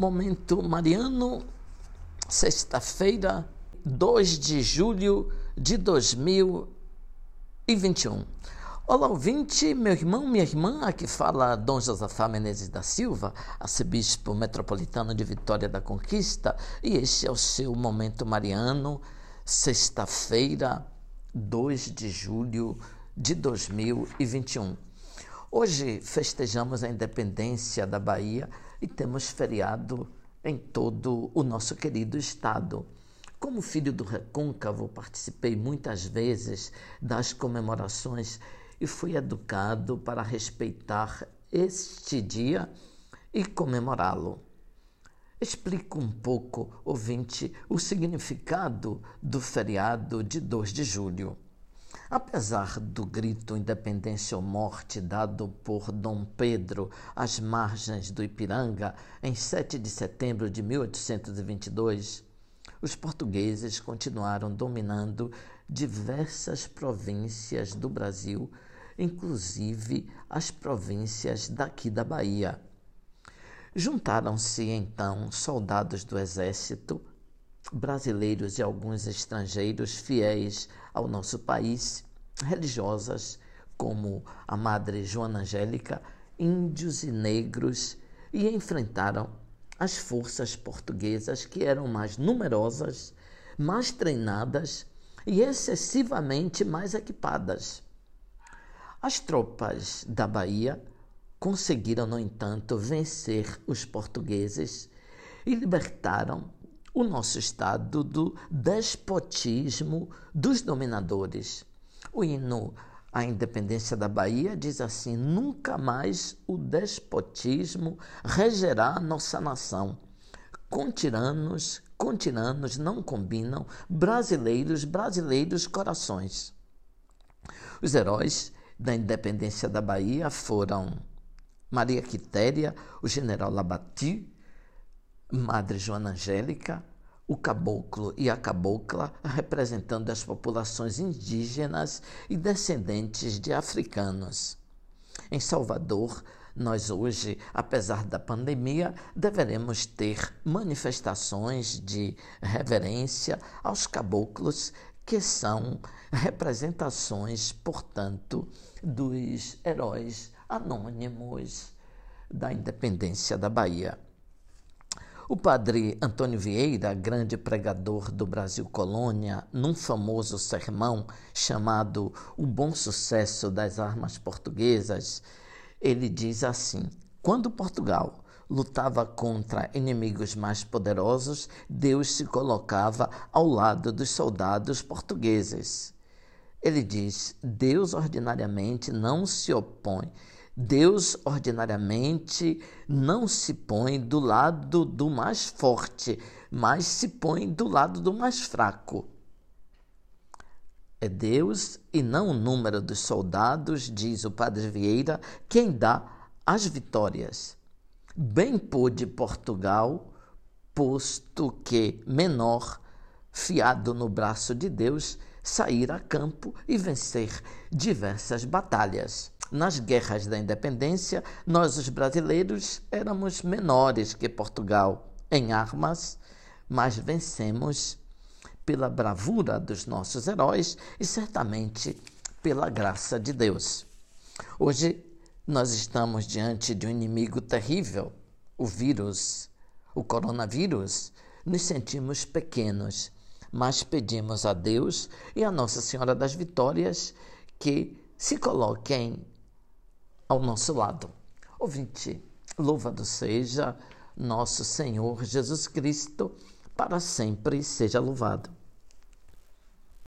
Momento Mariano, sexta-feira, 2 de julho de 2021. Olá, ouvinte, meu irmão, minha irmã, aqui fala Dom Josafá Menezes da Silva, arcebispo metropolitano de Vitória da Conquista, e este é o seu Momento Mariano, sexta-feira, 2 de julho de 2021. Hoje festejamos a independência da Bahia e temos feriado em todo o nosso querido estado. Como filho do Recôncavo, participei muitas vezes das comemorações e fui educado para respeitar este dia e comemorá-lo. Explico um pouco, ouvinte, o significado do feriado de 2 de julho. Apesar do grito independência ou morte dado por Dom Pedro às margens do Ipiranga em 7 de setembro de 1822, os portugueses continuaram dominando diversas províncias do Brasil, inclusive as províncias daqui da Bahia. Juntaram-se então soldados do exército brasileiros e alguns estrangeiros fiéis ao nosso país, religiosas como a Madre Joana Angélica, índios e negros, e enfrentaram as forças portuguesas que eram mais numerosas, mais treinadas e excessivamente mais equipadas. As tropas da Bahia conseguiram, no entanto, vencer os portugueses e libertaram o nosso estado do despotismo dos dominadores. O hino à independência da Bahia diz assim: nunca mais o despotismo regerá nossa nação. Com tiranos, com tiranos não combinam brasileiros, brasileiros corações. Os heróis da independência da Bahia foram Maria Quitéria, o general Labati, Madre Joana Angélica, o caboclo e a cabocla, representando as populações indígenas e descendentes de africanos. Em Salvador, nós hoje, apesar da pandemia, deveremos ter manifestações de reverência aos caboclos, que são representações, portanto, dos heróis anônimos da independência da Bahia. O padre Antônio Vieira, grande pregador do Brasil Colônia, num famoso sermão chamado O Bom Sucesso das Armas Portuguesas, ele diz assim: Quando Portugal lutava contra inimigos mais poderosos, Deus se colocava ao lado dos soldados portugueses. Ele diz: Deus ordinariamente não se opõe Deus ordinariamente não se põe do lado do mais forte, mas se põe do lado do mais fraco. É Deus e não o número dos soldados, diz o padre Vieira, quem dá as vitórias. Bem pôde Portugal, posto que menor, fiado no braço de Deus, sair a campo e vencer diversas batalhas. Nas guerras da independência, nós, os brasileiros, éramos menores que Portugal em armas, mas vencemos pela bravura dos nossos heróis e certamente pela graça de Deus. Hoje, nós estamos diante de um inimigo terrível, o vírus, o coronavírus. Nos sentimos pequenos, mas pedimos a Deus e a Nossa Senhora das Vitórias que se coloquem ao nosso lado. Ouvinte, louvado seja nosso Senhor Jesus Cristo, para sempre seja louvado.